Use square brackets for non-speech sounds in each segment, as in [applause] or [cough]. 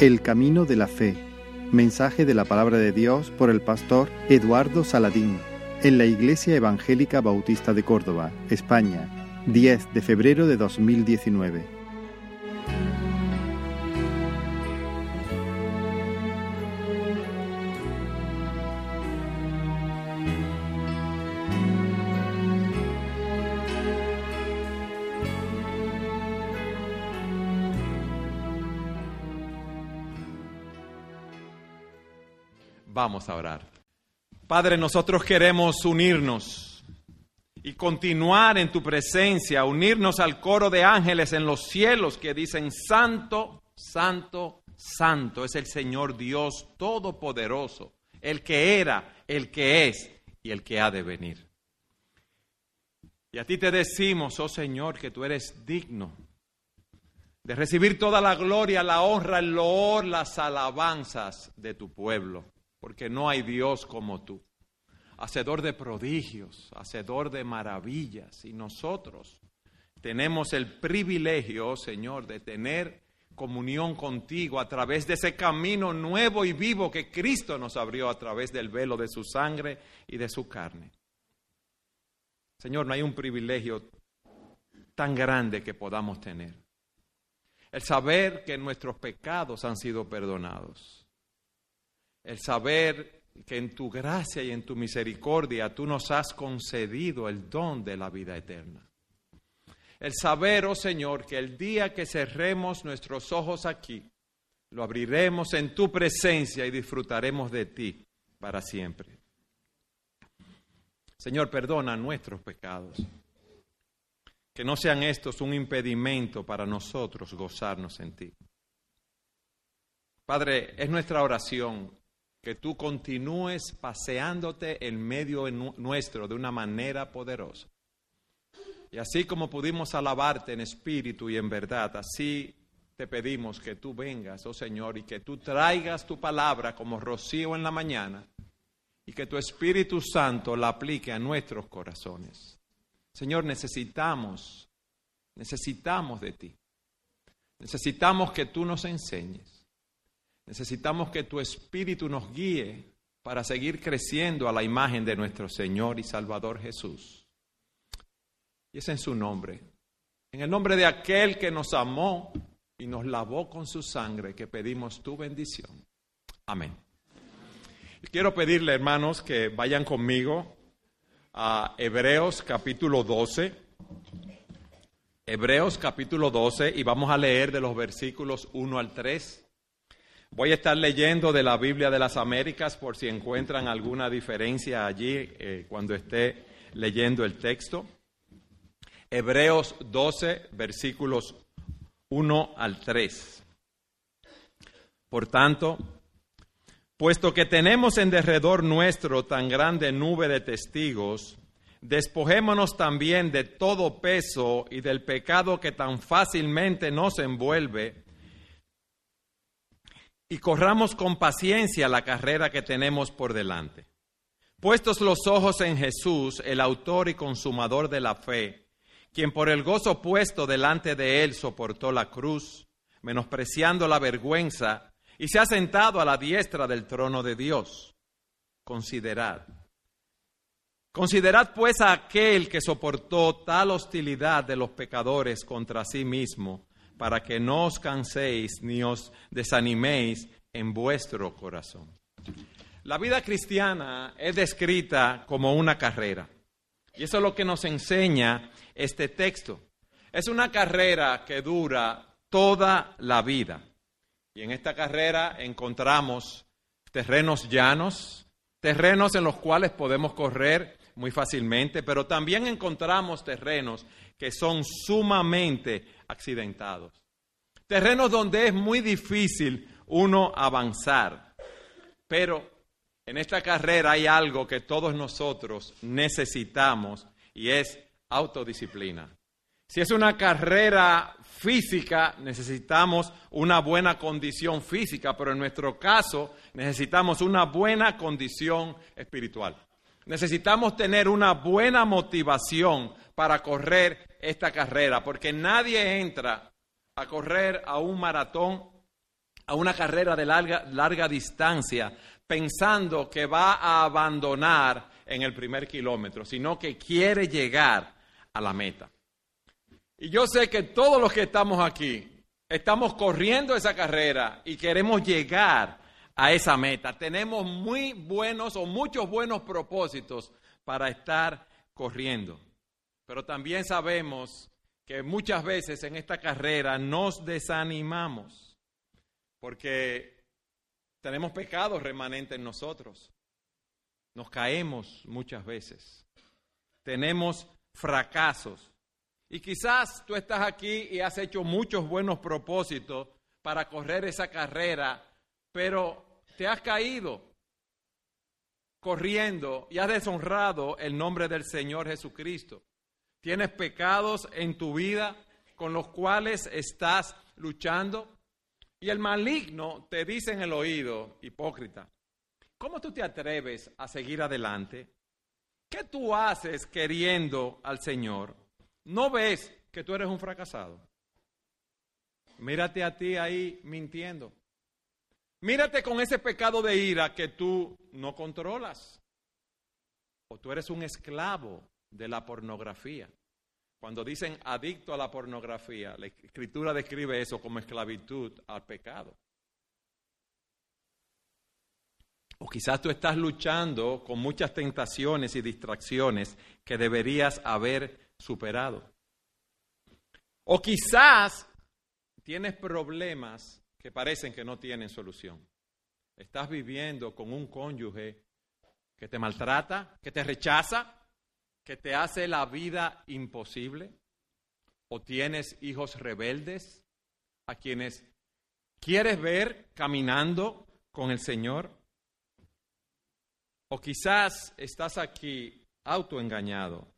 El Camino de la Fe. Mensaje de la palabra de Dios por el pastor Eduardo Saladín en la Iglesia Evangélica Bautista de Córdoba, España, 10 de febrero de 2019. Vamos a orar. Padre, nosotros queremos unirnos y continuar en tu presencia, unirnos al coro de ángeles en los cielos que dicen, Santo, Santo, Santo es el Señor Dios Todopoderoso, el que era, el que es y el que ha de venir. Y a ti te decimos, oh Señor, que tú eres digno de recibir toda la gloria, la honra, el loor, las alabanzas de tu pueblo porque no hay Dios como tú, hacedor de prodigios, hacedor de maravillas, y nosotros tenemos el privilegio, oh Señor, de tener comunión contigo a través de ese camino nuevo y vivo que Cristo nos abrió a través del velo de su sangre y de su carne. Señor, no hay un privilegio tan grande que podamos tener. El saber que nuestros pecados han sido perdonados el saber que en tu gracia y en tu misericordia tú nos has concedido el don de la vida eterna. El saber, oh Señor, que el día que cerremos nuestros ojos aquí, lo abriremos en tu presencia y disfrutaremos de ti para siempre. Señor, perdona nuestros pecados. Que no sean estos un impedimento para nosotros gozarnos en ti. Padre, es nuestra oración que tú continúes paseándote en medio nuestro de una manera poderosa. Y así como pudimos alabarte en espíritu y en verdad, así te pedimos que tú vengas, oh Señor, y que tú traigas tu palabra como rocío en la mañana y que tu Espíritu Santo la aplique a nuestros corazones. Señor, necesitamos, necesitamos de ti. Necesitamos que tú nos enseñes. Necesitamos que tu Espíritu nos guíe para seguir creciendo a la imagen de nuestro Señor y Salvador Jesús. Y es en su nombre, en el nombre de aquel que nos amó y nos lavó con su sangre, que pedimos tu bendición. Amén. quiero pedirle, hermanos, que vayan conmigo a Hebreos capítulo 12. Hebreos capítulo 12 y vamos a leer de los versículos 1 al 3. Voy a estar leyendo de la Biblia de las Américas por si encuentran alguna diferencia allí eh, cuando esté leyendo el texto. Hebreos 12, versículos 1 al 3. Por tanto, puesto que tenemos en derredor nuestro tan grande nube de testigos, despojémonos también de todo peso y del pecado que tan fácilmente nos envuelve y corramos con paciencia la carrera que tenemos por delante. Puestos los ojos en Jesús, el autor y consumador de la fe, quien por el gozo puesto delante de él soportó la cruz, menospreciando la vergüenza, y se ha sentado a la diestra del trono de Dios. Considerad. Considerad pues a aquel que soportó tal hostilidad de los pecadores contra sí mismo para que no os canséis ni os desaniméis en vuestro corazón. La vida cristiana es descrita como una carrera. Y eso es lo que nos enseña este texto. Es una carrera que dura toda la vida. Y en esta carrera encontramos terrenos llanos, terrenos en los cuales podemos correr muy fácilmente, pero también encontramos terrenos que son sumamente accidentados. Terrenos donde es muy difícil uno avanzar. Pero en esta carrera hay algo que todos nosotros necesitamos y es autodisciplina. Si es una carrera física, necesitamos una buena condición física, pero en nuestro caso necesitamos una buena condición espiritual. Necesitamos tener una buena motivación para correr esta carrera, porque nadie entra a correr a un maratón a una carrera de larga, larga distancia pensando que va a abandonar en el primer kilómetro, sino que quiere llegar a la meta. Y yo sé que todos los que estamos aquí estamos corriendo esa carrera y queremos llegar a esa meta. Tenemos muy buenos o muchos buenos propósitos para estar corriendo. Pero también sabemos que muchas veces en esta carrera nos desanimamos porque tenemos pecados remanentes en nosotros. Nos caemos muchas veces. Tenemos fracasos. Y quizás tú estás aquí y has hecho muchos buenos propósitos para correr esa carrera, pero te has caído corriendo y has deshonrado el nombre del Señor Jesucristo. Tienes pecados en tu vida con los cuales estás luchando. Y el maligno te dice en el oído, hipócrita, ¿cómo tú te atreves a seguir adelante? ¿Qué tú haces queriendo al Señor? ¿No ves que tú eres un fracasado? Mírate a ti ahí mintiendo. Mírate con ese pecado de ira que tú no controlas. O tú eres un esclavo de la pornografía. Cuando dicen adicto a la pornografía, la escritura describe eso como esclavitud al pecado. O quizás tú estás luchando con muchas tentaciones y distracciones que deberías haber superado. O quizás tienes problemas que parecen que no tienen solución. Estás viviendo con un cónyuge que te maltrata, que te rechaza, que te hace la vida imposible. O tienes hijos rebeldes a quienes quieres ver caminando con el Señor. O quizás estás aquí autoengañado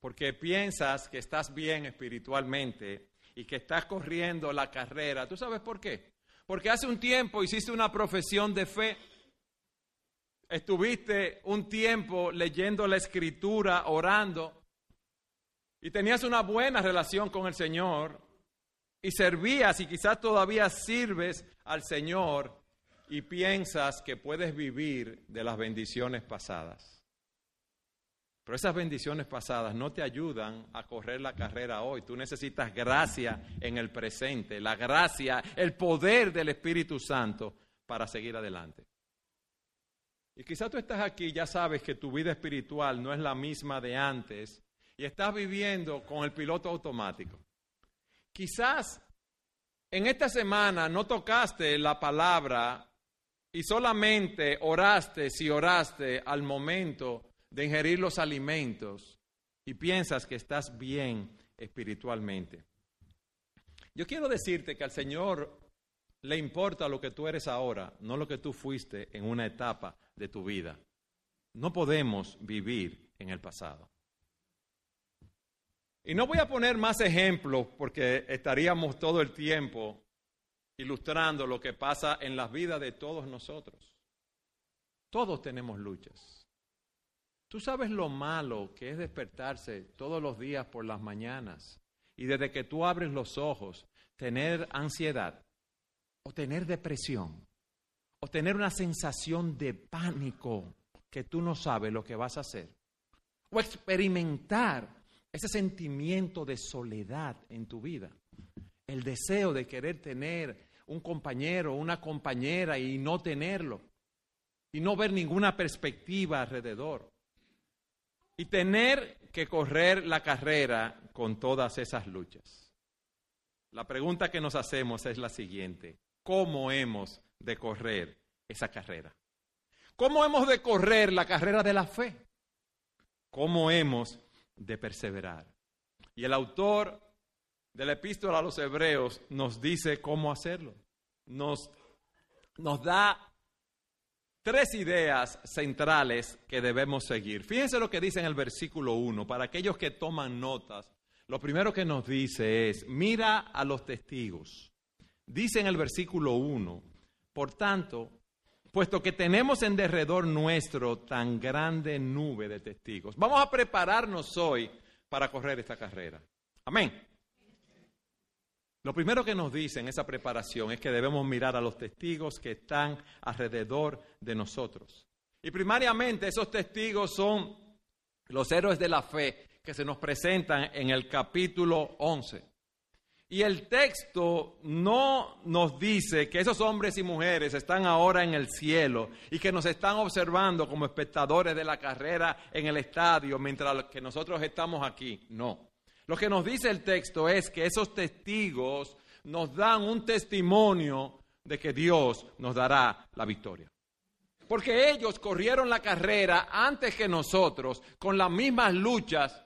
porque piensas que estás bien espiritualmente y que estás corriendo la carrera. ¿Tú sabes por qué? Porque hace un tiempo hiciste una profesión de fe. Estuviste un tiempo leyendo la escritura, orando, y tenías una buena relación con el Señor, y servías y quizás todavía sirves al Señor y piensas que puedes vivir de las bendiciones pasadas. Pero esas bendiciones pasadas no te ayudan a correr la carrera hoy. Tú necesitas gracia en el presente, la gracia, el poder del Espíritu Santo para seguir adelante. Y quizás tú estás aquí y ya sabes que tu vida espiritual no es la misma de antes y estás viviendo con el piloto automático. Quizás en esta semana no tocaste la palabra y solamente oraste si oraste al momento de ingerir los alimentos y piensas que estás bien espiritualmente. Yo quiero decirte que al Señor le importa lo que tú eres ahora, no lo que tú fuiste en una etapa de tu vida. No podemos vivir en el pasado. Y no voy a poner más ejemplos porque estaríamos todo el tiempo ilustrando lo que pasa en la vida de todos nosotros. Todos tenemos luchas. Tú sabes lo malo que es despertarse todos los días por las mañanas y desde que tú abres los ojos tener ansiedad o tener depresión o tener una sensación de pánico que tú no sabes lo que vas a hacer o experimentar ese sentimiento de soledad en tu vida, el deseo de querer tener un compañero o una compañera y no tenerlo y no ver ninguna perspectiva alrededor y tener que correr la carrera con todas esas luchas. La pregunta que nos hacemos es la siguiente. ¿Cómo hemos de correr esa carrera? ¿Cómo hemos de correr la carrera de la fe? ¿Cómo hemos de perseverar? Y el autor de la epístola a los hebreos nos dice cómo hacerlo. Nos, nos da tres ideas centrales que debemos seguir. Fíjense lo que dice en el versículo 1, para aquellos que toman notas. Lo primero que nos dice es, mira a los testigos. Dice en el versículo 1, por tanto, puesto que tenemos en derredor nuestro tan grande nube de testigos, vamos a prepararnos hoy para correr esta carrera. Amén. Lo primero que nos dice en esa preparación es que debemos mirar a los testigos que están alrededor de nosotros. Y primariamente esos testigos son los héroes de la fe que se nos presentan en el capítulo 11. Y el texto no nos dice que esos hombres y mujeres están ahora en el cielo y que nos están observando como espectadores de la carrera en el estadio mientras que nosotros estamos aquí. No. Lo que nos dice el texto es que esos testigos nos dan un testimonio de que Dios nos dará la victoria. Porque ellos corrieron la carrera antes que nosotros, con las mismas luchas,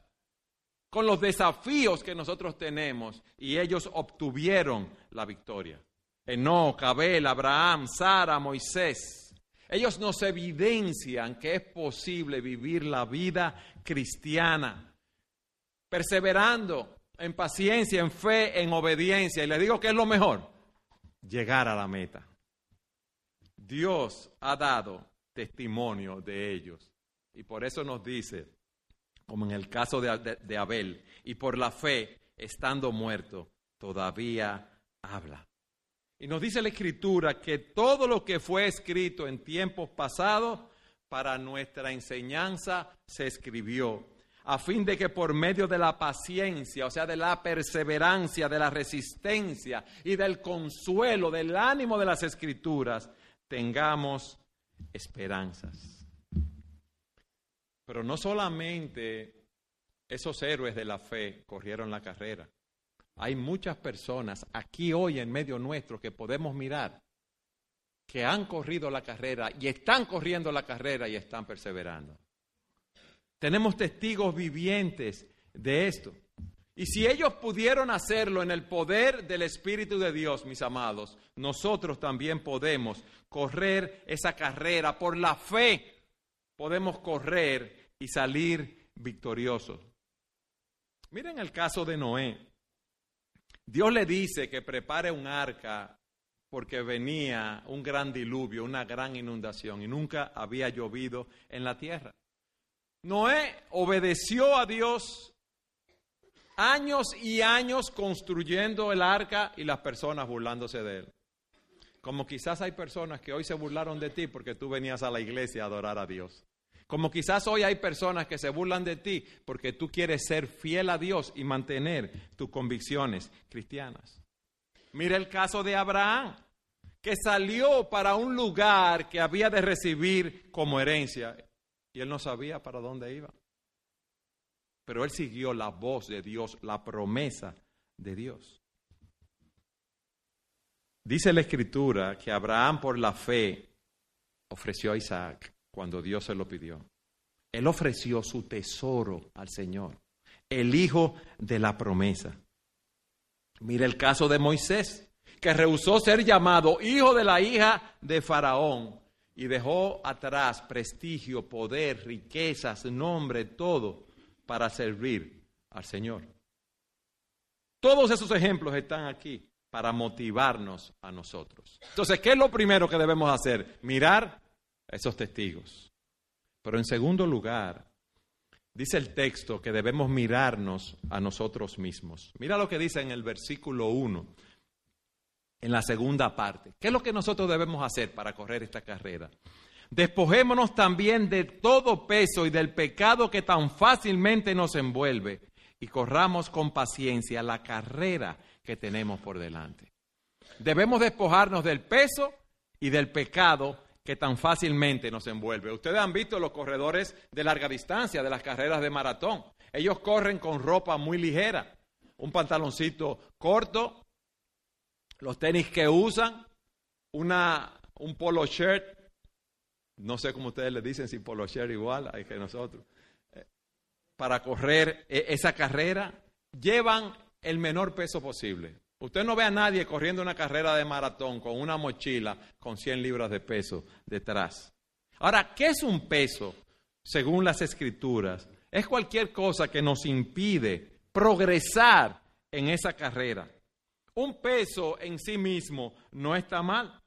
con los desafíos que nosotros tenemos, y ellos obtuvieron la victoria. Enoch, Abel, Abraham, Sara, Moisés. Ellos nos evidencian que es posible vivir la vida cristiana perseverando en paciencia, en fe, en obediencia. Y le digo que es lo mejor, llegar a la meta. Dios ha dado testimonio de ellos. Y por eso nos dice, como en el caso de, Abel, y por la fe, estando muerto, todavía habla. Y nos dice la Escritura que todo lo que fue escrito en tiempos pasados para nuestra enseñanza se escribió a fin de que por medio de la paciencia, o sea, de la perseverancia, de la resistencia y del consuelo, del ánimo de las escrituras, tengamos esperanzas. Pero no solamente esos héroes de la fe corrieron la carrera. Hay muchas personas aquí hoy en medio nuestro que podemos mirar que han corrido la carrera y están corriendo la carrera y están perseverando. Tenemos testigos vivientes de esto. Y si ellos pudieron hacerlo en el poder del Espíritu de Dios, mis amados, nosotros también podemos correr esa carrera por la fe. Podemos correr y salir victoriosos. Miren el caso de Noé. Dios le dice que prepare un arca porque venía un gran diluvio, una gran inundación y nunca había llovido en la tierra. Noé obedeció a Dios años y años construyendo el arca y las personas burlándose de él. Como quizás hay personas que hoy se burlaron de ti porque tú venías a la iglesia a adorar a Dios. Como quizás hoy hay personas que se burlan de ti porque tú quieres ser fiel a Dios y mantener tus convicciones cristianas. Mira el caso de Abraham, que salió para un lugar que había de recibir como herencia. Y él no sabía para dónde iba. Pero él siguió la voz de Dios, la promesa de Dios. Dice la escritura que Abraham por la fe ofreció a Isaac cuando Dios se lo pidió. Él ofreció su tesoro al Señor, el hijo de la promesa. Mira el caso de Moisés, que rehusó ser llamado hijo de la hija de Faraón y dejó atrás prestigio, poder, riquezas, nombre, todo para servir al Señor. Todos esos ejemplos están aquí para motivarnos a nosotros. Entonces, ¿qué es lo primero que debemos hacer? Mirar a esos testigos. Pero en segundo lugar, dice el texto que debemos mirarnos a nosotros mismos. Mira lo que dice en el versículo 1 en la segunda parte. ¿Qué es lo que nosotros debemos hacer para correr esta carrera? Despojémonos también de todo peso y del pecado que tan fácilmente nos envuelve y corramos con paciencia la carrera que tenemos por delante. Debemos despojarnos del peso y del pecado que tan fácilmente nos envuelve. Ustedes han visto los corredores de larga distancia, de las carreras de maratón. Ellos corren con ropa muy ligera, un pantaloncito corto, los tenis que usan, una, un polo shirt, no sé cómo ustedes le dicen, si polo shirt igual hay que nosotros, eh, para correr e, esa carrera, llevan el menor peso posible. Usted no ve a nadie corriendo una carrera de maratón con una mochila con 100 libras de peso detrás. Ahora, ¿qué es un peso? Según las escrituras, es cualquier cosa que nos impide progresar en esa carrera. Un peso en sí mismo no está mal,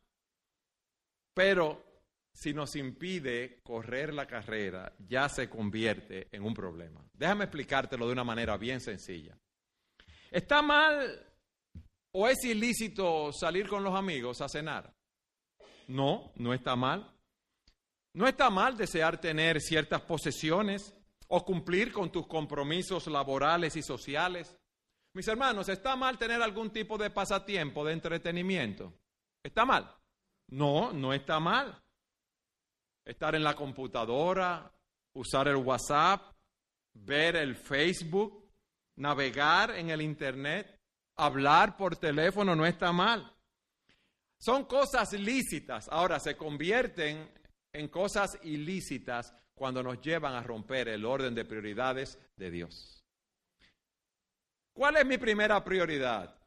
pero si nos impide correr la carrera, ya se convierte en un problema. Déjame explicártelo de una manera bien sencilla. Está mal ¿O es ilícito salir con los amigos a cenar? No, no está mal. No está mal desear tener ciertas posesiones o cumplir con tus compromisos laborales y sociales. Mis hermanos, ¿está mal tener algún tipo de pasatiempo, de entretenimiento? ¿Está mal? No, no está mal. Estar en la computadora, usar el WhatsApp, ver el Facebook, navegar en el Internet, hablar por teléfono, no está mal. Son cosas lícitas. Ahora se convierten en cosas ilícitas cuando nos llevan a romper el orden de prioridades de Dios. ¿Cuál es mi primera prioridad?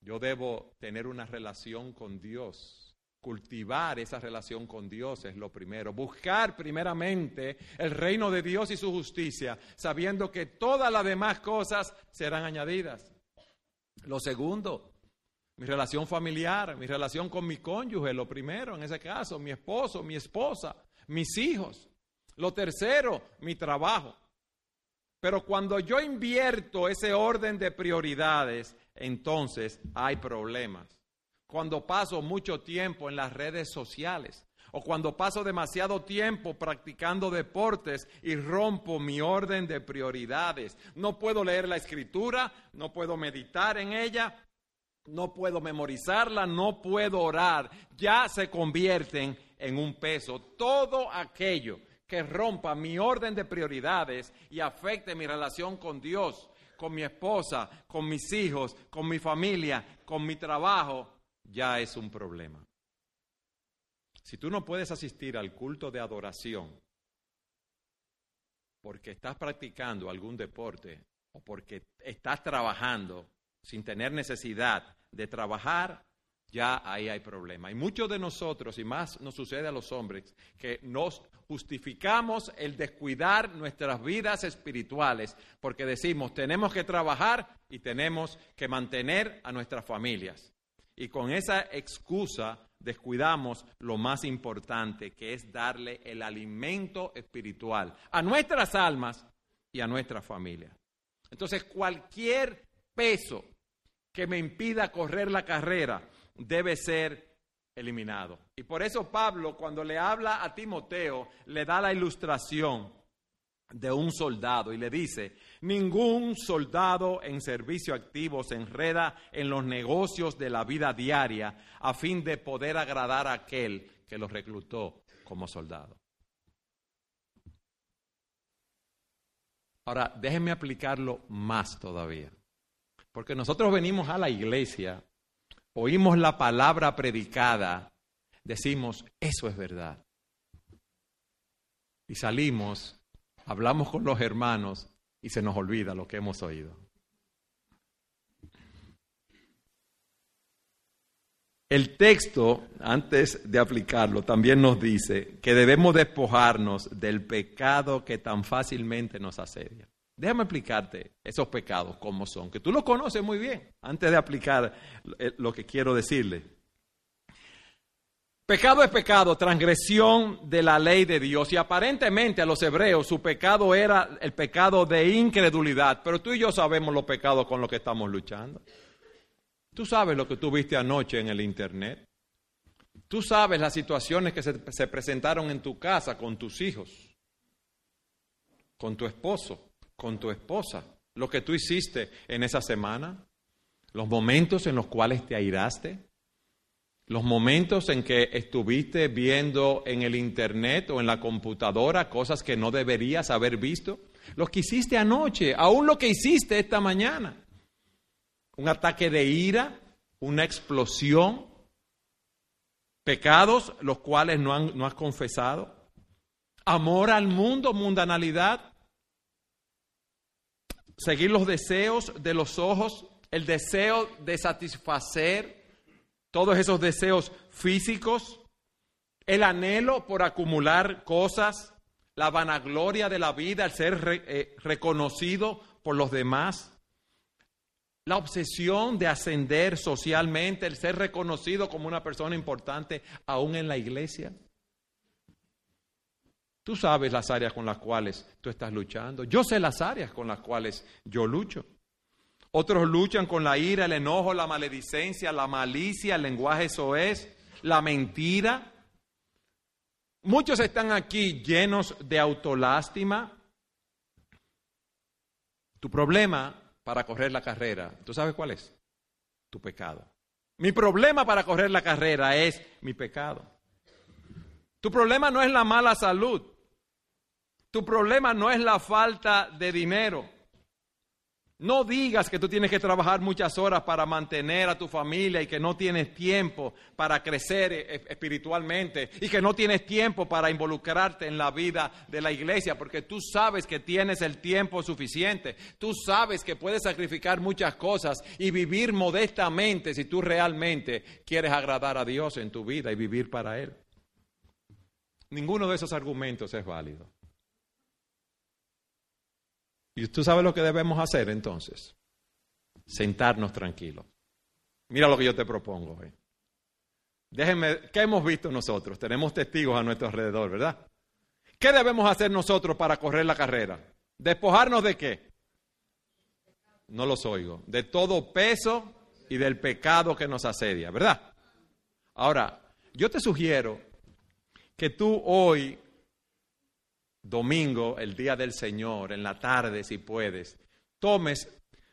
Yo debo tener una relación con Dios. Cultivar esa relación con Dios es lo primero. Buscar primeramente el reino de Dios y su justicia, sabiendo que todas las demás cosas serán añadidas. Lo segundo, mi relación familiar, mi relación con mi cónyuge, lo primero en ese caso, mi esposo, mi esposa, mis hijos. Lo tercero, mi trabajo. Pero cuando yo invierto ese orden de prioridades, entonces hay problemas. Cuando paso mucho tiempo en las redes sociales o cuando paso demasiado tiempo practicando deportes y rompo mi orden de prioridades. No puedo leer la escritura, no puedo meditar en ella, no puedo memorizarla, no puedo orar. Ya se convierten en un peso. Todo aquello que rompa mi orden de prioridades y afecte mi relación con Dios, con mi esposa, con mis hijos, con mi familia, con mi trabajo, ya es un problema. Si tú no puedes asistir al culto de adoración porque estás practicando algún deporte o porque estás trabajando sin tener necesidad de trabajar, ya ahí hay problema. Y muchos de nosotros, y más nos sucede a los hombres, que nos justificamos el descuidar nuestras vidas espirituales, porque decimos, tenemos que trabajar y tenemos que mantener a nuestras familias. Y con esa excusa descuidamos lo más importante, que es darle el alimento espiritual a nuestras almas y a nuestra familia. Entonces, cualquier peso que me impida correr la carrera debe ser eliminado. Y por eso Pablo, cuando le habla a Timoteo, le da la ilustración de un soldado y le dice, ningún soldado en servicio activo se enreda en los negocios de la vida diaria a fin de poder agradar a aquel que lo reclutó como soldado. Ahora, déjenme aplicarlo más todavía. Porque nosotros venimos a la iglesia, oímos la palabra predicada, decimos, eso es verdad. Y salimos, hablamos con los hermanos y se nos olvida lo que hemos oído. El texto, antes de aplicarlo, también nos dice que debemos despojarnos del pecado que tan fácilmente nos asedia. Déjame explicarte esos pecados, cómo son, que tú los conoces muy bien, antes de aplicar eh, lo que quiero decirle. Pecado es pecado, transgresión de la ley de Dios. Y aparentemente a los hebreos su pecado era el pecado de incredulidad. Pero tú y yo sabemos los pecados con los que estamos luchando. Tú sabes lo que tú viste anoche en el Internet. Tú sabes las situaciones que se, se presentaron en tu casa con tus hijos, con tu esposo con tu esposa, lo que tú hiciste en esa semana, los momentos en los cuales te airaste, los momentos en que estuviste viendo en el internet o en la computadora cosas que no deberías haber visto, lo que hiciste anoche, aún lo que hiciste esta mañana, un ataque de ira, una explosión, pecados los cuales no, no has confesado, amor al mundo, mundanalidad, seguir los deseos de los ojos, el deseo de satisfacer todos esos deseos físicos, el anhelo por acumular cosas, la vanagloria de la vida, el ser eh, reconocido por los demás, la obsesión de ascender socialmente, el ser reconocido como una persona importante aún en la iglesia. Tú sabes las áreas con las cuales tú estás luchando. Yo sé las áreas con las cuales yo lucho. Otros luchan con la ira, el enojo, la maledicencia, la malicia, el lenguaje soez, la mentira. Muchos están aquí llenos de autolástima. Tu problema para correr la carrera, ¿tú sabes cuál es? Tu pecado. Mi problema para correr la carrera es mi pecado. Tu problema no es la mala salud. Tu problema no es la falta de dinero. No digas que tú tienes que trabajar muchas horas para mantener a tu familia y que no tienes tiempo para crecer e-, espiritualmente y que no tienes tiempo para involucrarte en la vida de la iglesia porque tú sabes que tienes el tiempo suficiente. Tú sabes que puedes sacrificar muchas cosas y vivir modestamente si tú realmente quieres agradar a Dios en tu vida y vivir para Él. Ninguno de esos argumentos es válido. ¿Y tú sabes lo que debemos hacer entonces? Sentarnos tranquilos. Mira lo que yo te propongo hoy. Déjenme, ¿qué hemos visto nosotros? Tenemos testigos a nuestro alrededor, ¿verdad? ¿Qué debemos hacer nosotros para correr la carrera? ¿Despojarnos de qué? No los oigo. De todo peso y del pecado que nos asedia, ¿verdad? Ahora, yo te sugiero que tú hoy domingo, el día del Señor, en la tarde si puedes, tomes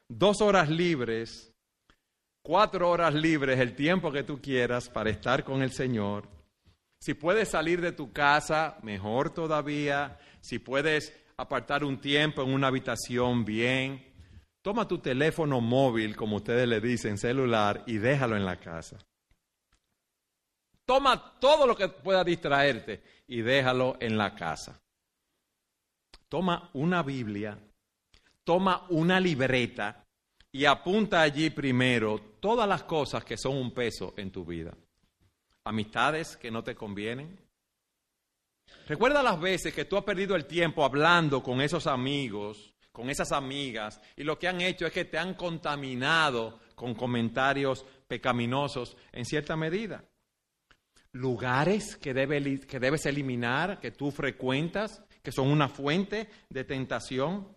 dos horas libres, cuatro horas libres, el tiempo que tú quieras para estar con el Señor. Si puedes salir de tu casa, mejor todavía. Si puedes apartar un tiempo en una habitación, bien. Toma tu teléfono móvil, como ustedes le dicen, celular, y déjalo en la casa. Toma todo lo que pueda distraerte y déjalo en la casa toma una Biblia, toma una libreta y apunta allí primero todas las cosas que son un peso en tu vida. Amistades que no te convienen. Recuerda las veces que tú has perdido el tiempo hablando con esos amigos, con esas amigas, y lo que han hecho es que te han contaminado con comentarios pecaminosos en cierta medida. Lugares que, que debes eliminar, que tú frecuentas, que son una fuente de tentación,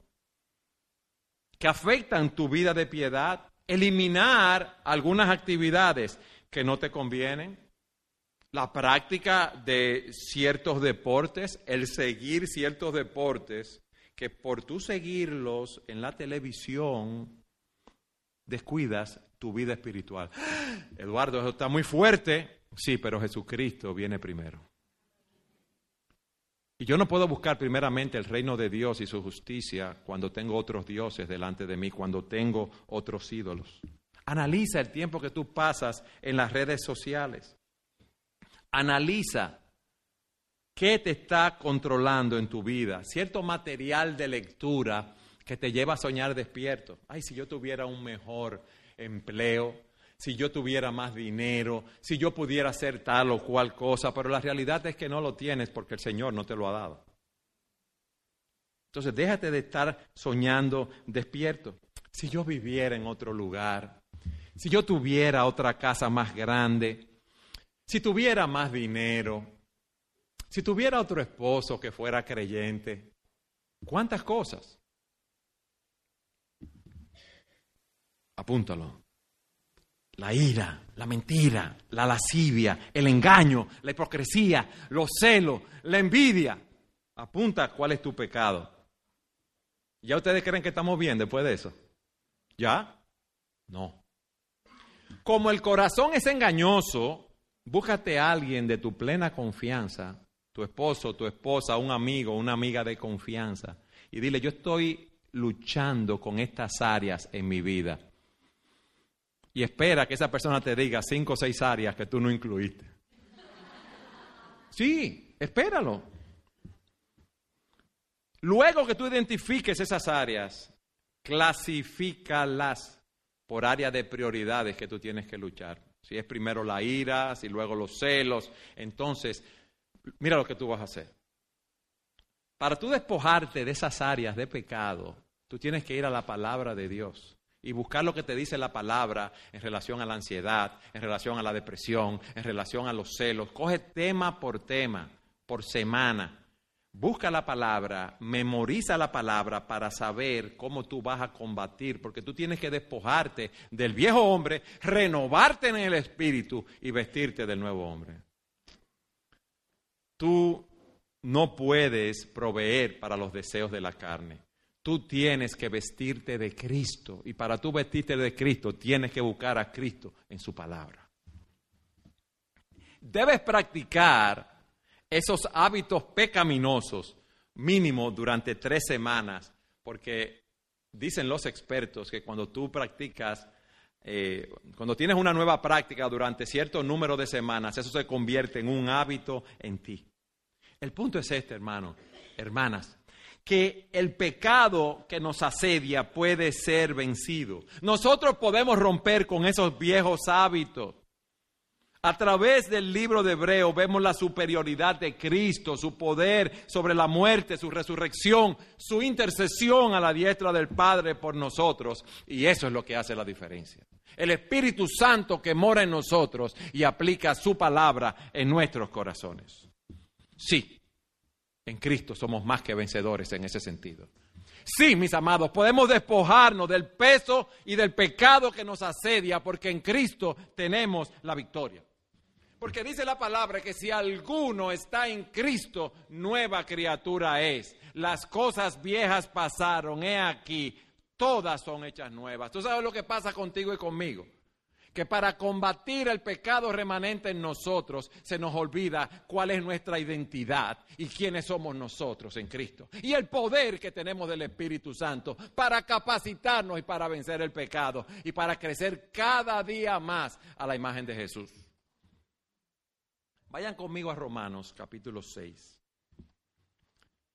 que afectan tu vida de piedad, eliminar algunas actividades que no te convienen, la práctica de ciertos deportes, el seguir ciertos deportes, que por tú seguirlos en la televisión, descuidas tu vida espiritual. [gasps] Eduardo, eso está muy fuerte. Sí, pero Jesucristo viene primero. Y yo no puedo buscar primeramente el reino de Dios y su justicia cuando tengo otros dioses delante de mí, cuando tengo otros ídolos. Analiza el tiempo que tú pasas en las redes sociales. Analiza qué te está controlando en tu vida. Cierto material de lectura que te lleva a soñar despierto. Ay, si yo tuviera un mejor empleo, si yo tuviera más dinero, si yo pudiera hacer tal o cual cosa, pero la realidad es que no lo tienes porque el Señor no te lo ha dado. Entonces déjate de estar soñando despierto. Si yo viviera en otro lugar, si yo tuviera otra casa más grande, si tuviera más dinero, si tuviera otro esposo que fuera creyente, ¿cuántas cosas? Apúntalo la ira, la mentira, la lascivia, el engaño, la hipocresía, los celos, la envidia. Apunta cuál es tu pecado. ¿Ya ustedes creen que estamos bien después de eso? ¿Ya? No. Como el corazón es engañoso, búscate a alguien de tu plena confianza, tu esposo, tu esposa, un amigo, una amiga de confianza, y dile, yo estoy luchando con estas áreas en mi vida y espera que esa persona te diga cinco o seis áreas que tú no incluiste. Sí, espéralo. Luego que tú identifiques esas áreas, clasifícalas por área de prioridades que tú tienes que luchar. Si es primero la ira, si luego los celos, entonces, mira lo que tú vas a hacer. Para tú despojarte de esas áreas de pecado, tú tienes que ir a la palabra de Dios y buscar lo que te dice la palabra en relación a la ansiedad, en relación a la depresión, en relación a los celos. Coge tema por tema, por semana. Busca la palabra, memoriza la palabra para saber cómo tú vas a combatir, porque tú tienes que despojarte del viejo hombre, renovarte en el espíritu y vestirte del nuevo hombre. Tú no puedes proveer para los deseos de la carne. Tú tienes que vestirte de Cristo y para tú vestirte de Cristo tienes que buscar a Cristo en su palabra. Debes practicar esos hábitos pecaminosos mínimo durante tres semanas, porque dicen los expertos que cuando tú practicas, eh, cuando tienes una nueva práctica durante cierto número de semanas, eso se convierte en un hábito en ti. El punto es este, hermano, hermanas, que el pecado que nos asedia puede ser vencido. Nosotros podemos romper con esos viejos hábitos. A través del libro de Hebreo vemos la superioridad de Cristo, su poder sobre la muerte, su resurrección, su intercesión a la diestra del Padre por nosotros. Y eso es lo que hace la diferencia. El Espíritu Santo que mora en nosotros y aplica su palabra en nuestros corazones. Sí, en Cristo somos más que vencedores en ese sentido. Sí, mis amados, podemos despojarnos del peso y del pecado que nos asedia porque en Cristo tenemos la victoria. Porque dice la palabra que si alguno está en Cristo, nueva criatura es. Las cosas viejas pasaron, he aquí, todas son hechas nuevas. ¿Tú sabes lo que pasa contigo y conmigo? Que para combatir el pecado remanente en nosotros se nos olvida cuál es nuestra identidad y quiénes somos nosotros en Cristo. Y el poder que tenemos del Espíritu Santo para capacitarnos y para vencer el pecado y para crecer cada día más a la imagen de Jesús. Vayan conmigo a Romanos capítulo 6.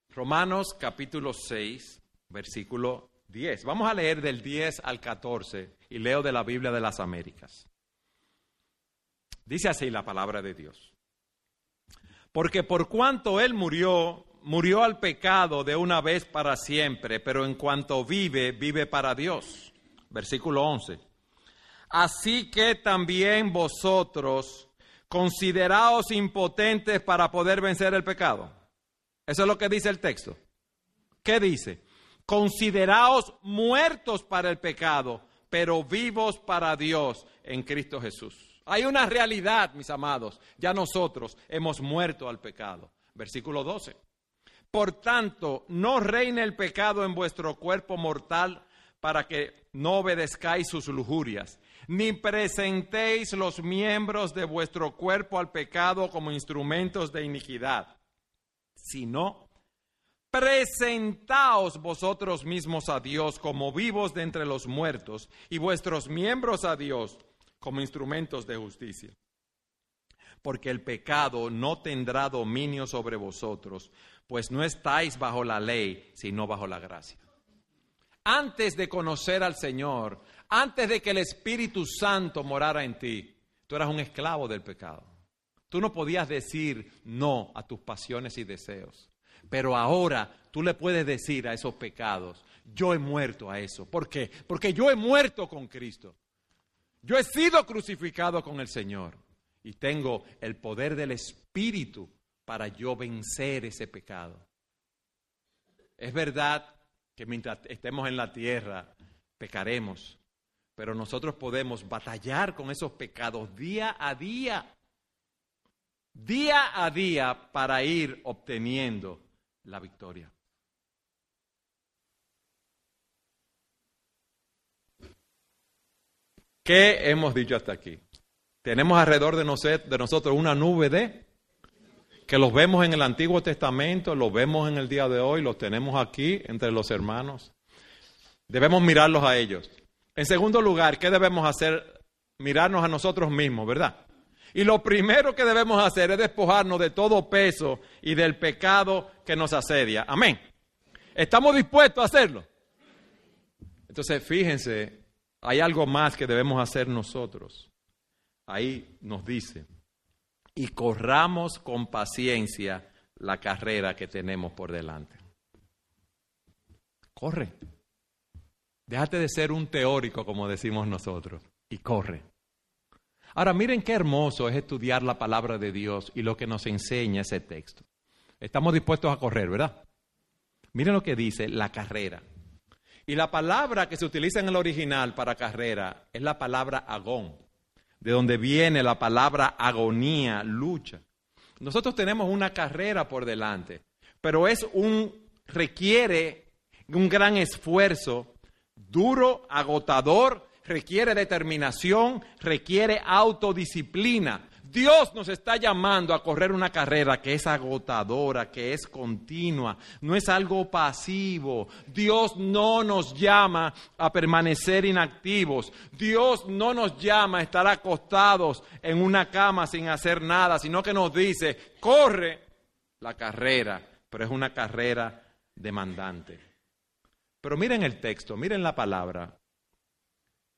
Romanos capítulo 6, versículo 10. Vamos a leer del 10 al 14 y leo de la Biblia de las Américas. Dice así la palabra de Dios. Porque por cuanto Él murió, murió al pecado de una vez para siempre, pero en cuanto vive, vive para Dios. Versículo 11. Así que también vosotros consideraos impotentes para poder vencer el pecado. Eso es lo que dice el texto. ¿Qué dice? Consideraos muertos para el pecado, pero vivos para Dios en Cristo Jesús. Hay una realidad, mis amados. Ya nosotros hemos muerto al pecado. Versículo 12. Por tanto, no reine el pecado en vuestro cuerpo mortal para que no obedezcáis sus lujurias ni presentéis los miembros de vuestro cuerpo al pecado como instrumentos de iniquidad, sino presentaos vosotros mismos a Dios como vivos de entre los muertos y vuestros miembros a Dios como instrumentos de justicia. Porque el pecado no tendrá dominio sobre vosotros, pues no estáis bajo la ley, sino bajo la gracia. Antes de conocer al Señor, antes de que el Espíritu Santo morara en ti, tú eras un esclavo del pecado. Tú no podías decir no a tus pasiones y deseos. Pero ahora tú le puedes decir a esos pecados, yo he muerto a eso. ¿Por qué? Porque yo he muerto con Cristo. Yo he sido crucificado con el Señor y tengo el poder del Espíritu para yo vencer ese pecado. Es verdad que mientras estemos en la tierra pecaremos, pero nosotros podemos batallar con esos pecados día a día, día a día para ir obteniendo la victoria. ¿Qué hemos dicho hasta aquí? Tenemos alrededor de, nosotros una nube de que los vemos en el Antiguo Testamento, los vemos en el día de hoy, los tenemos aquí entre los hermanos. Debemos mirarlos a ellos. En segundo lugar, ¿qué debemos hacer? Mirarnos a nosotros mismos, ¿verdad? Y lo primero que debemos hacer es despojarnos de todo peso y del pecado que nos asedia. Amén. ¿Estamos dispuestos a hacerlo? Entonces, fíjense, hay algo más que debemos hacer nosotros. Ahí nos dice, y corramos con paciencia la carrera que tenemos por delante. Corre. Déjate de ser un teórico, como decimos nosotros, y corre. Ahora, miren qué hermoso es estudiar la palabra de Dios y lo que nos enseña ese texto. Estamos dispuestos a correr, ¿verdad? Miren lo que dice la carrera. Y la palabra que se utiliza en el original para carrera es la palabra agón, de donde viene la palabra agonía, lucha. Nosotros tenemos una carrera por delante, pero es un requiere un gran esfuerzo, duro, agotador, requiere determinación, requiere autodisciplina. Dios nos está llamando a correr una carrera que es agotadora, que es continua, no es algo pasivo. Dios no nos llama a permanecer inactivos. Dios no nos llama a estar acostados en una cama sin hacer nada, sino que nos dice, corre la carrera, pero es una carrera demandante. Pero miren el texto, miren la palabra.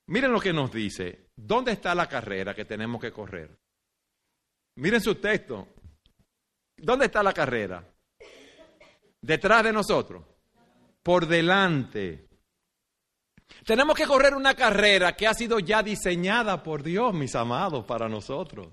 Miren lo que nos dice. ¿Dónde está la carrera que tenemos que correr? Miren su texto. ¿Dónde está la carrera? Detrás de nosotros. Por delante. Tenemos que correr una carrera que ha sido ya diseñada por Dios, mis amados, para nosotros.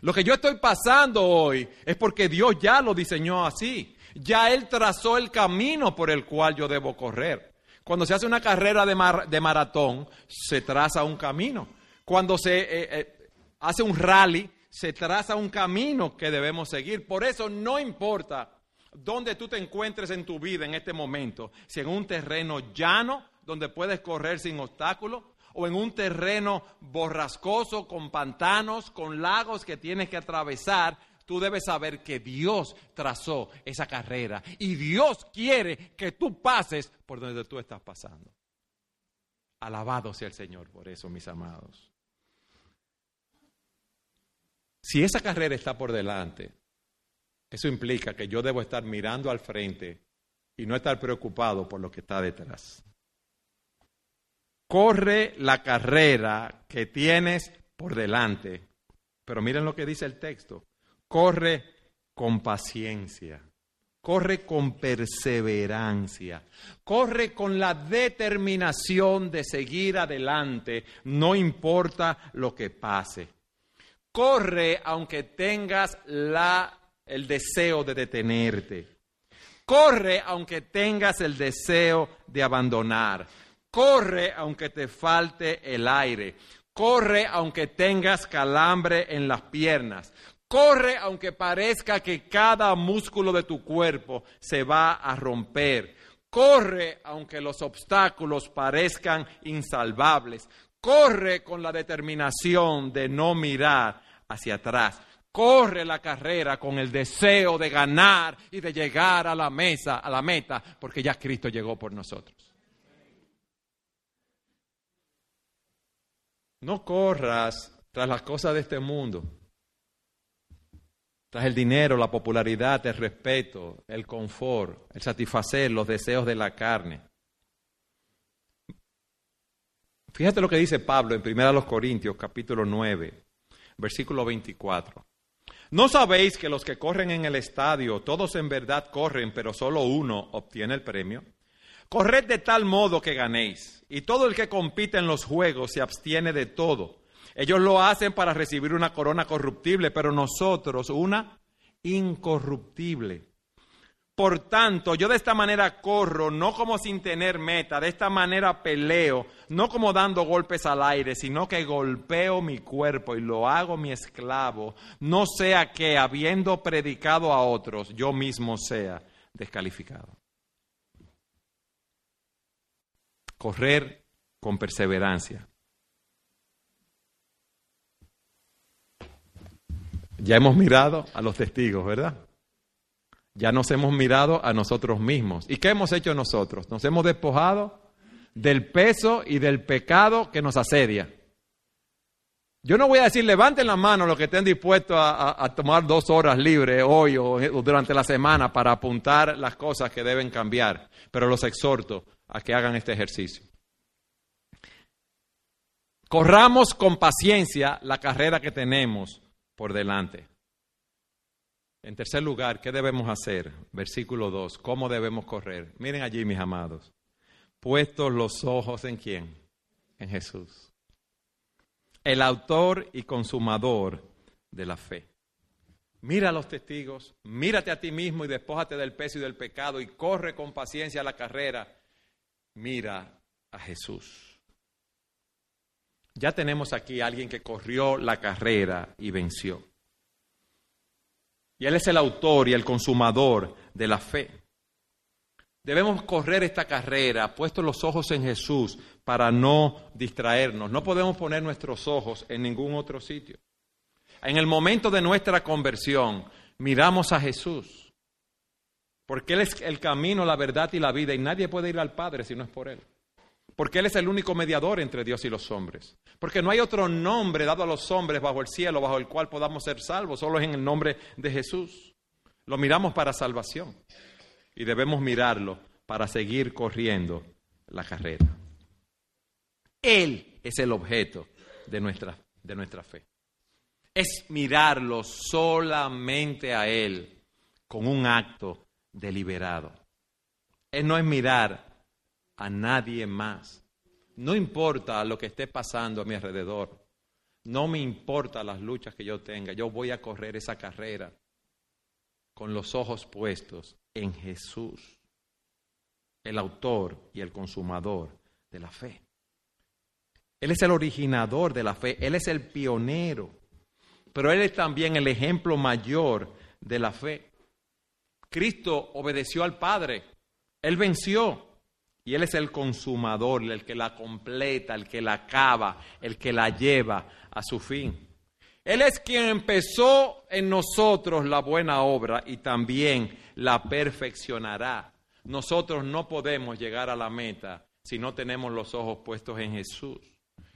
Lo que yo estoy pasando hoy es porque Dios ya lo diseñó así. Ya Él trazó el camino por el cual yo debo correr. Cuando se hace una carrera de, maratón, se traza un camino. Cuando se eh, eh, hace un rally, se traza un camino que debemos seguir. Por eso no importa dónde tú te encuentres en tu vida en este momento, si en un terreno llano donde puedes correr sin obstáculos, o en un terreno borrascoso con pantanos, con lagos que tienes que atravesar, tú debes saber que Dios trazó esa carrera y Dios quiere que tú pases por donde tú estás pasando. Alabado sea el Señor por eso, mis amados. Si esa carrera está por delante, eso implica que yo debo estar mirando al frente y no estar preocupado por lo que está detrás. Corre la carrera que tienes por delante. Pero miren lo que dice el texto. Corre con paciencia. Corre con perseverancia. Corre con la determinación de seguir adelante, no importa lo que pase. Corre aunque tengas la, el deseo de detenerte. Corre aunque tengas el deseo de abandonar. Corre aunque te falte el aire. Corre aunque tengas calambre en las piernas. Corre aunque parezca que cada músculo de tu cuerpo se va a romper. Corre aunque los obstáculos parezcan insalvables. Corre con la determinación de no mirar hacia atrás. Corre la carrera con el deseo de ganar y de llegar a la mesa, a la meta, porque ya Cristo llegó por nosotros. No corras tras las cosas de este mundo, tras el dinero, la popularidad, el respeto, el confort, el satisfacer los deseos de la carne. Fíjate lo que dice Pablo en 1 Corintios capítulo 9, versículo 24. ¿No sabéis que los que corren en el estadio, todos en verdad corren, pero solo uno obtiene el premio? Corred de tal modo que ganéis, y todo el que compite en los juegos se abstiene de todo. Ellos lo hacen para recibir una corona corruptible, pero nosotros una incorruptible. Por tanto, yo de esta manera corro, no como sin tener meta, de esta manera peleo, no como dando golpes al aire, sino que golpeo mi cuerpo y lo hago mi esclavo, no sea que, habiendo predicado a otros, yo mismo sea descalificado. Correr con perseverancia. Ya hemos mirado a los testigos, ¿verdad? Ya nos hemos mirado a nosotros mismos. ¿Y qué hemos hecho nosotros? Nos hemos despojado del peso y del pecado que nos asedia. Yo no voy a decir levanten la mano los que estén dispuestos a, tomar dos horas libres hoy o, o durante la semana para apuntar las cosas que deben cambiar, pero los exhorto a que hagan este ejercicio. Corramos con paciencia la carrera que tenemos por delante. En tercer lugar, ¿qué debemos hacer? Versículo 2, ¿cómo debemos correr? Miren allí, mis amados. Puestos los ojos en quién? En Jesús. El autor y consumador de la fe. Mira a los testigos, mírate a ti mismo y despójate del peso y del pecado y corre con paciencia la carrera. Mira a Jesús. Ya tenemos aquí a alguien que corrió la carrera y venció. Y Él es el autor y el consumador de la fe. Debemos correr esta carrera, puestos los ojos en Jesús, para no distraernos. No podemos poner nuestros ojos en ningún otro sitio. En el momento de nuestra conversión, miramos a Jesús, porque Él es el camino, la verdad y la vida, y nadie puede ir al Padre si no es por Él. Porque Él es el único mediador entre Dios y los hombres. Porque no hay otro nombre dado a los hombres bajo el cielo, bajo el cual podamos ser salvos, solo es en el nombre de Jesús. Lo miramos para salvación y debemos mirarlo para seguir corriendo la carrera. Él es el objeto de nuestra, de nuestra fe. Es mirarlo solamente a Él con un acto deliberado. Él no es mirar a nadie más. No importa lo que esté pasando a mi alrededor. No me importa las luchas que yo tenga. Yo voy a correr esa carrera con los ojos puestos en Jesús, el autor y el consumador de la fe. Él es el originador de la fe, Él es el pionero, pero Él es también el ejemplo mayor de la fe. Cristo obedeció al Padre, Él venció y Él es el consumador, el que la completa, el que la acaba, el que la lleva a su fin. Él es quien empezó en nosotros la buena obra y también la perfeccionará. Nosotros no podemos llegar a la meta si no tenemos los ojos puestos en Jesús,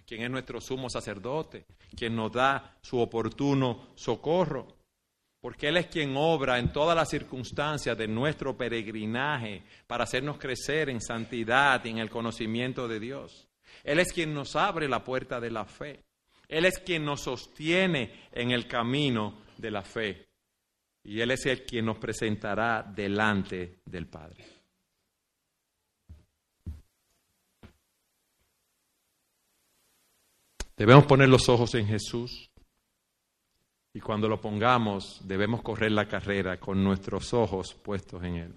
quien es nuestro sumo sacerdote, quien nos da su oportuno socorro, porque Él es quien obra en todas las circunstancias de nuestro peregrinaje para hacernos crecer en santidad y en el conocimiento de Dios. Él es quien nos abre la puerta de la fe. Él es quien nos sostiene en el camino de la fe. Y Él es el quien nos presentará delante del Padre. Debemos poner los ojos en Jesús y cuando lo pongamos debemos correr la carrera con nuestros ojos puestos en Él.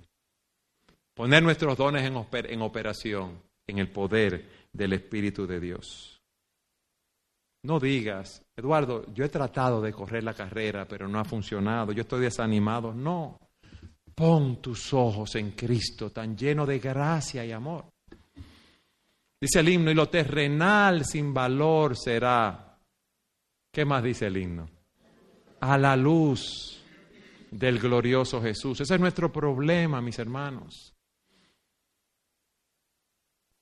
Poner nuestros dones en, operación en el poder del Espíritu de Dios. No digas, Eduardo, yo he tratado de correr la carrera, pero no ha funcionado, yo estoy desanimado. No, pon tus ojos en Cristo, tan lleno de gracia y amor. Dice el himno, y lo terrenal sin valor será. ¿Qué más dice el himno? A la luz del glorioso Jesús. Ese es nuestro problema, mis hermanos.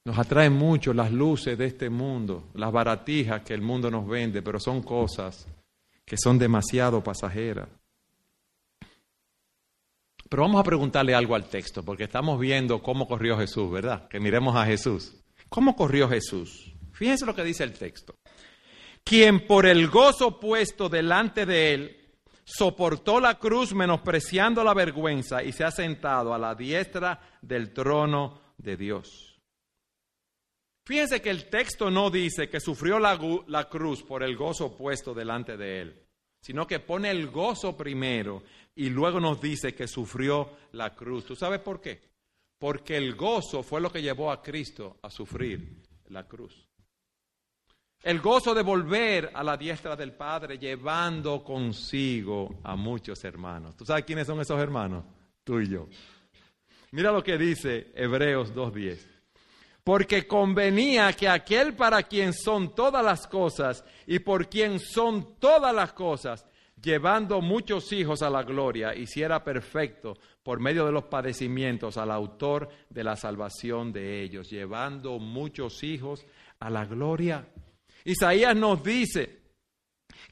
Nos atraen mucho las luces de este mundo, las baratijas que el mundo nos vende, pero son cosas que son demasiado pasajeras. Pero vamos a preguntarle algo al texto, porque estamos viendo cómo corrió Jesús, ¿verdad? Que miremos a Jesús. ¿Cómo corrió Jesús? Fíjense lo que dice el texto. Quien por el gozo puesto delante de él soportó la cruz menospreciando la vergüenza y se ha sentado a la diestra del trono de Dios. Fíjense que el texto no dice que sufrió la, la, cruz por el gozo puesto delante de él, sino que pone el gozo primero y luego nos dice que sufrió la cruz. ¿Tú sabes por qué? Porque el gozo fue lo que llevó a Cristo a sufrir la cruz. El gozo de volver a la diestra del Padre llevando consigo a muchos hermanos. ¿Tú sabes quiénes son esos hermanos? Tú y yo. Mira lo que dice Hebreos 2.10 porque convenía que aquel para quien son todas las cosas y por quien son todas las cosas, llevando muchos hijos a la gloria, hiciera perfecto por medio de los padecimientos al autor de la salvación de ellos, llevando muchos hijos a la gloria. Isaías nos dice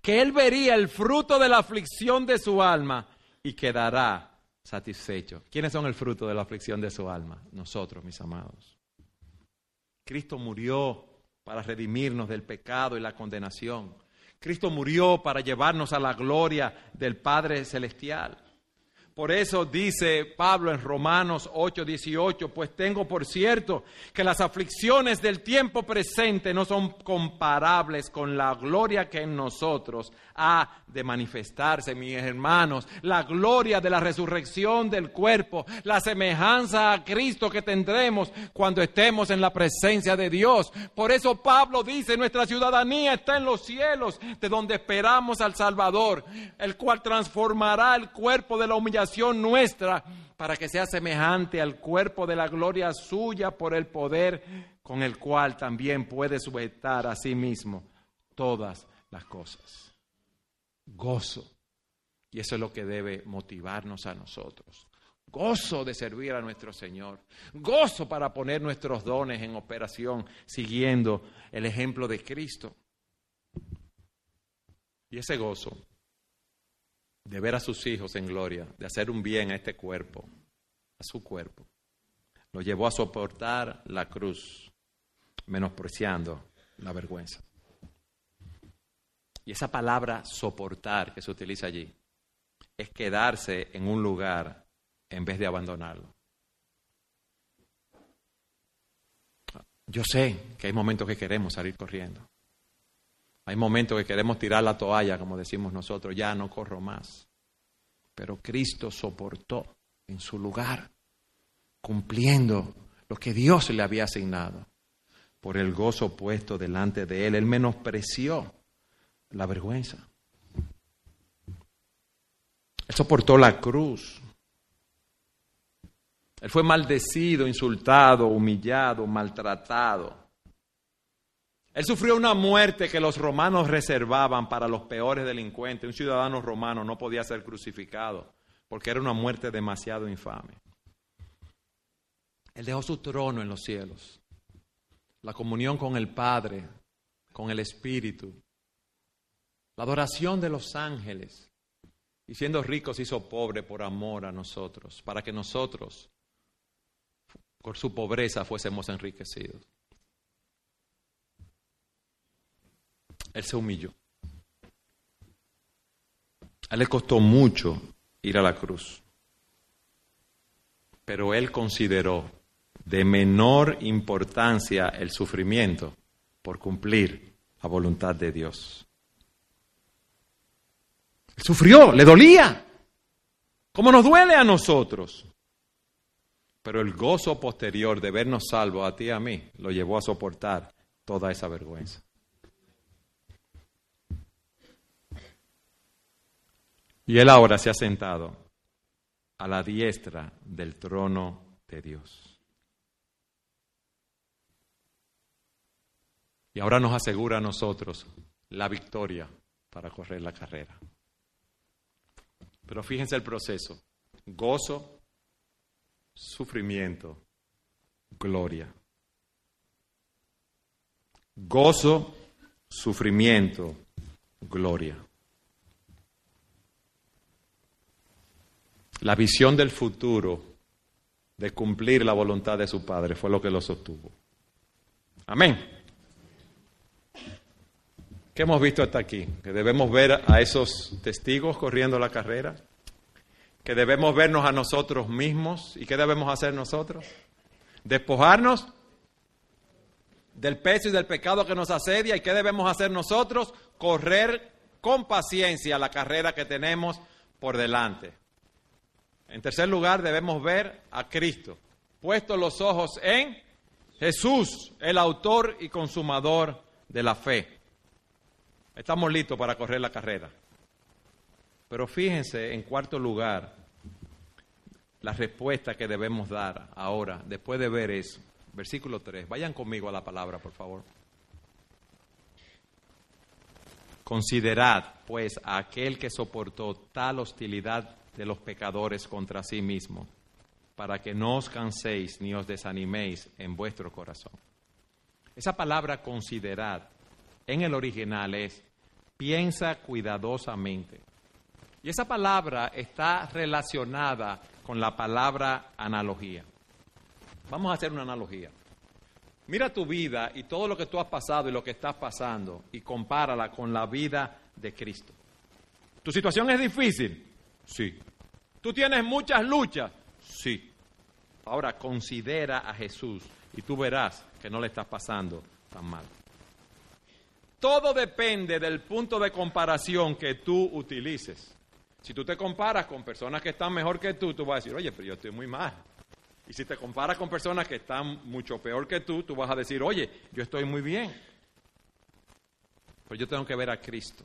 que él vería el fruto de la aflicción de su alma y quedará satisfecho. ¿Quiénes son el fruto de la aflicción de su alma? Nosotros, mis amados. Cristo murió para redimirnos del pecado y la condenación. Cristo murió para llevarnos a la gloria del Padre Celestial. Por eso dice Pablo en Romanos 8, 18, pues tengo por cierto que las aflicciones del tiempo presente no son comparables con la gloria que en nosotros ha de manifestarse, mis hermanos, la gloria de la resurrección del cuerpo, la semejanza a Cristo que tendremos cuando estemos en la presencia de Dios. Por eso Pablo dice, nuestra ciudadanía está en los cielos, de donde esperamos al Salvador, el cual transformará el cuerpo de la humillación nuestra para que sea semejante al cuerpo de la gloria suya por el poder con el cual también puede sujetar a sí mismo todas las cosas. Gozo. Y eso es lo que debe motivarnos a nosotros. Gozo de servir a nuestro Señor. Gozo para poner nuestros dones en operación siguiendo el ejemplo de Cristo. Y ese gozo de ver a sus hijos en gloria, de hacer un bien a este cuerpo, a su cuerpo. Lo llevó a soportar la cruz, menospreciando la vergüenza. Y esa palabra soportar que se utiliza allí es quedarse en un lugar en vez de abandonarlo. Yo sé que hay momentos que queremos salir corriendo. Hay momentos que queremos tirar la toalla, como decimos nosotros, ya no corro más. Pero Cristo soportó en su lugar, cumpliendo lo que Dios le había asignado. Por el gozo puesto delante de él, él menospreció la vergüenza. Él soportó la cruz. Él fue maldecido, insultado, humillado, maltratado. Él sufrió una muerte que los romanos reservaban para los peores delincuentes. Un ciudadano romano no podía ser crucificado porque era una muerte demasiado infame. Él dejó su trono en los cielos, la comunión con el Padre, con el Espíritu, la adoración de los ángeles. Y siendo rico se hizo pobre por amor a nosotros, para que nosotros, por su pobreza, fuésemos enriquecidos. Él se humilló. A él le costó mucho ir a la cruz. Pero él consideró de menor importancia el sufrimiento por cumplir la voluntad de Dios. Él sufrió, le dolía, como nos duele a nosotros. Pero el gozo posterior de vernos salvos a ti y a mí lo llevó a soportar toda esa vergüenza. Y él ahora se ha sentado a la diestra del trono de Dios. Y ahora nos asegura a nosotros la victoria para correr la carrera. Pero fíjense el proceso. Gozo, sufrimiento, gloria. Gozo, sufrimiento, gloria. La visión del futuro de cumplir la voluntad de su Padre fue lo que lo sostuvo. Amén. ¿Qué hemos visto hasta aquí? Que debemos ver a esos testigos corriendo la carrera, que debemos vernos a nosotros mismos y qué debemos hacer nosotros? Despojarnos del peso y del pecado que nos asedia y qué debemos hacer nosotros? Correr con paciencia la carrera que tenemos por delante. En tercer lugar, debemos ver a Cristo, puestos los ojos en Jesús, el autor y consumador de la fe. Estamos listos para correr la carrera. Pero fíjense, en cuarto lugar, la respuesta que debemos dar ahora, después de ver eso. Versículo 3. Vayan conmigo a la palabra, por favor. Considerad, pues, a aquel que soportó tal hostilidad de los pecadores contra sí mismo, para que no os canséis ni os desaniméis en vuestro corazón. Esa palabra considerad en el original es piensa cuidadosamente. Y esa palabra está relacionada con la palabra analogía. Vamos a hacer una analogía. Mira tu vida y todo lo que tú has pasado y lo que estás pasando y compárala con la vida de Cristo. ¿Tu situación es difícil? Sí. ¿Tú tienes muchas luchas? Sí. Ahora considera a Jesús y tú verás que no le estás pasando tan mal. Todo depende del punto de comparación que tú utilices. Si tú te comparas con personas que están mejor que tú, tú vas a decir, oye, pero yo estoy muy mal. Y si te comparas con personas que están mucho peor que tú, tú vas a decir, oye, yo estoy muy bien. Pero yo tengo que ver a Cristo.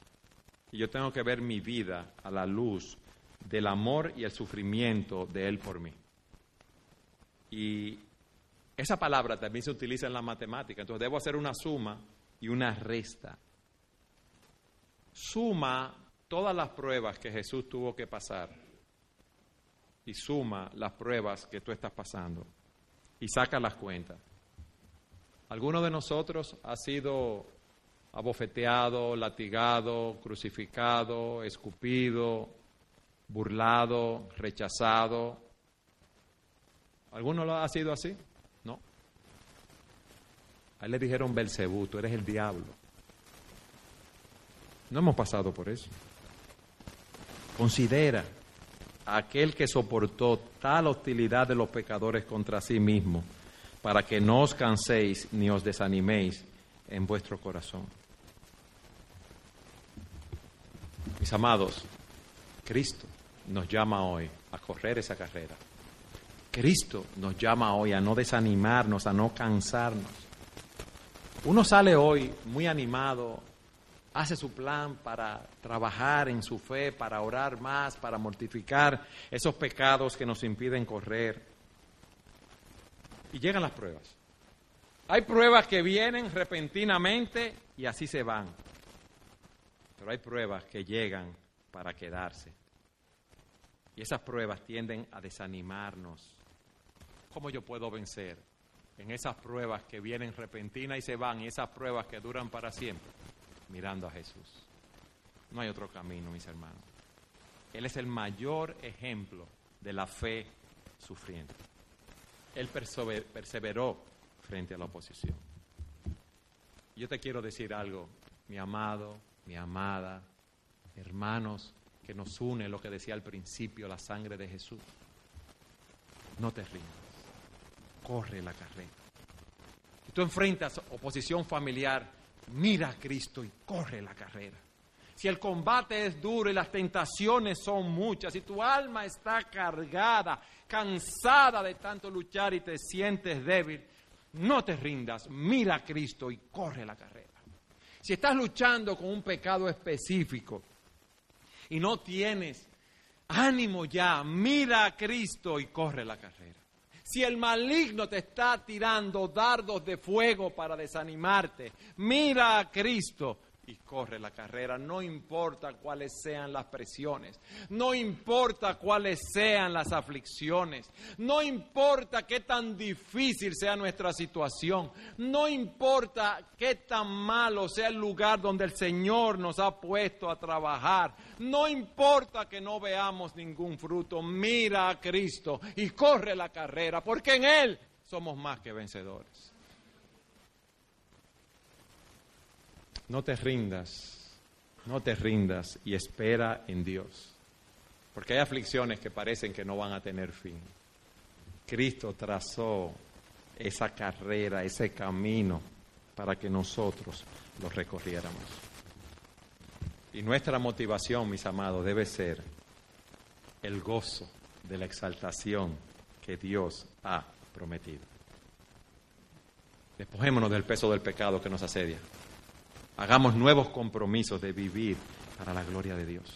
Y yo tengo que ver mi vida a la luz del amor y el sufrimiento de Él por mí. Y esa palabra también se utiliza en la matemática. Entonces debo hacer una suma y una resta. Suma todas las pruebas que Jesús tuvo que pasar y suma las pruebas que tú estás pasando y saca las cuentas. ¿Alguno de nosotros ha sido abofeteado, latigado, crucificado, escupido, burlado, rechazado? ¿Alguno lo ha sido así? No. A él le dijeron Belcebú, tú eres el diablo. No hemos pasado por eso. Considera a aquel que soportó tal hostilidad de los pecadores contra sí mismo, para que no os canséis ni os desaniméis en vuestro corazón. Mis amados, Cristo nos llama hoy a correr esa carrera. Cristo nos llama hoy a no desanimarnos, a no cansarnos. Uno sale hoy muy animado, hace su plan para trabajar en su fe, para orar más, para mortificar esos pecados que nos impiden correr. Y llegan las pruebas. Hay pruebas que vienen repentinamente y así se van. Pero hay pruebas que llegan para quedarse. Y esas pruebas tienden a desanimarnos. ¿Cómo yo puedo vencer en esas pruebas que vienen repentinas y se van y esas pruebas que duran para siempre? Mirando a Jesús. No hay otro camino, mis hermanos. Él es el mayor ejemplo de la fe sufriente. Él perseveró frente a la oposición. Yo te quiero decir algo, mi amado, mi amada, hermanos, que nos une lo que decía al principio, la sangre de Jesús. No te rindas, corre la carrera. Si tú enfrentas oposición familiar, mira a Cristo y corre la carrera. Si el combate es duro y las tentaciones son muchas, si tu alma está cargada, cansada de tanto luchar y te sientes débil, no te rindas, mira a Cristo y corre la carrera. Si estás luchando con un pecado específico, y no tienes ánimo ya, mira a Cristo y corre la carrera. Si el maligno te está tirando dardos de fuego para desanimarte, mira a Cristo y corre la carrera, no importa cuáles sean las presiones, no importa cuáles sean las aflicciones, no importa qué tan difícil sea nuestra situación, no importa qué tan malo sea el lugar donde el Señor nos ha puesto a trabajar, no importa que no veamos ningún fruto, mira a Cristo y corre la carrera, porque en Él somos más que vencedores. No te rindas, no te rindas y espera en Dios. Porque hay aflicciones que parecen que no van a tener fin. Cristo trazó esa carrera, ese camino para que nosotros lo recorriéramos. Y nuestra motivación, mis amados, debe ser el gozo de la exaltación que Dios ha prometido. Despojémonos del peso del pecado que nos asedia. Hagamos nuevos compromisos de vivir para la gloria de Dios.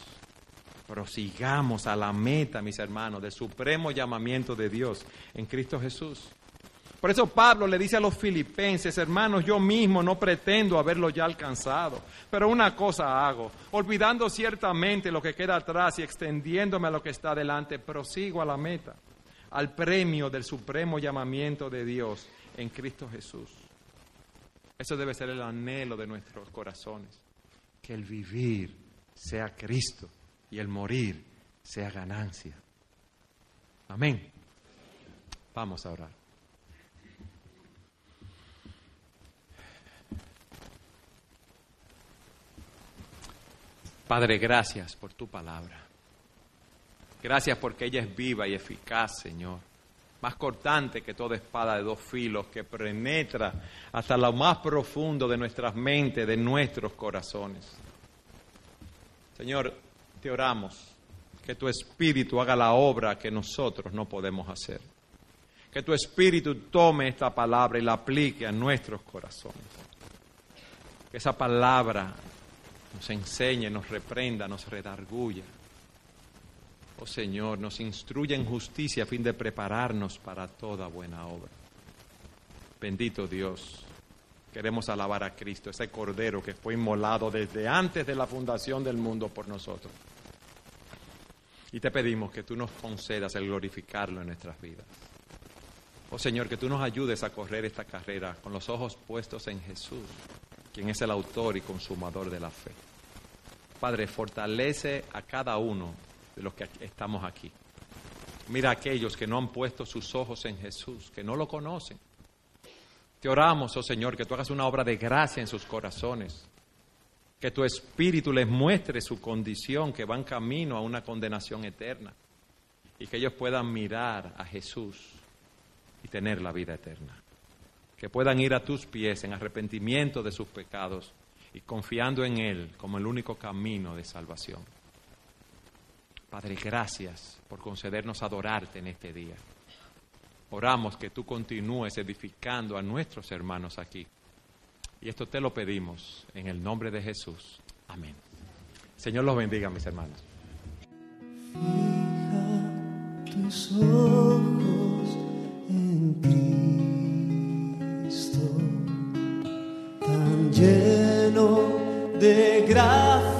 Prosigamos a la meta, mis hermanos, del supremo llamamiento de Dios en Cristo Jesús. Por eso Pablo le dice a los filipenses, hermanos, yo mismo no pretendo haberlo ya alcanzado, pero una cosa hago, olvidando ciertamente lo que queda atrás y extendiéndome a lo que está delante, prosigo a la meta, al premio del supremo llamamiento de Dios en Cristo Jesús. Eso debe ser el anhelo de nuestros corazones. Que el vivir sea Cristo y el morir sea ganancia. Amén. Vamos a orar. Padre, gracias por tu palabra. Gracias porque ella es viva y eficaz, Señor. Más cortante que toda espada de dos filos que penetra hasta lo más profundo de nuestras mentes, de nuestros corazones. Señor, te oramos que tu Espíritu haga la obra que nosotros no podemos hacer. Que tu Espíritu tome esta palabra y la aplique a nuestros corazones. Que esa palabra nos enseñe, nos reprenda, nos redarguya. Oh Señor, nos instruye en justicia a fin de prepararnos para toda buena obra. Bendito Dios. Queremos alabar a Cristo, ese Cordero que fue inmolado desde antes de la fundación del mundo por nosotros. Y te pedimos que tú nos concedas el glorificarlo en nuestras vidas. Oh Señor, que tú nos ayudes a correr esta carrera con los ojos puestos en Jesús, quien es el autor y consumador de la fe. Padre, fortalece a cada uno de los que estamos aquí. Mira aquellos que no han puesto sus ojos en Jesús, que no lo conocen. Te oramos, oh Señor, que tú hagas una obra de gracia en sus corazones, que tu espíritu les muestre su condición, que van camino a una condenación eterna, y que ellos puedan mirar a Jesús y tener la vida eterna. Que puedan ir a tus pies en arrepentimiento de sus pecados y confiando en Él como el único camino de salvación. Padre, gracias por concedernos adorarte en este día. Oramos que tú continúes edificando a nuestros hermanos aquí. Y esto te lo pedimos en el nombre de Jesús. Amén. Señor los bendiga, mis hermanos. Fija tus ojos en Cristo, tan lleno de gracia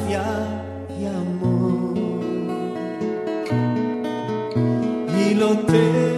Y lo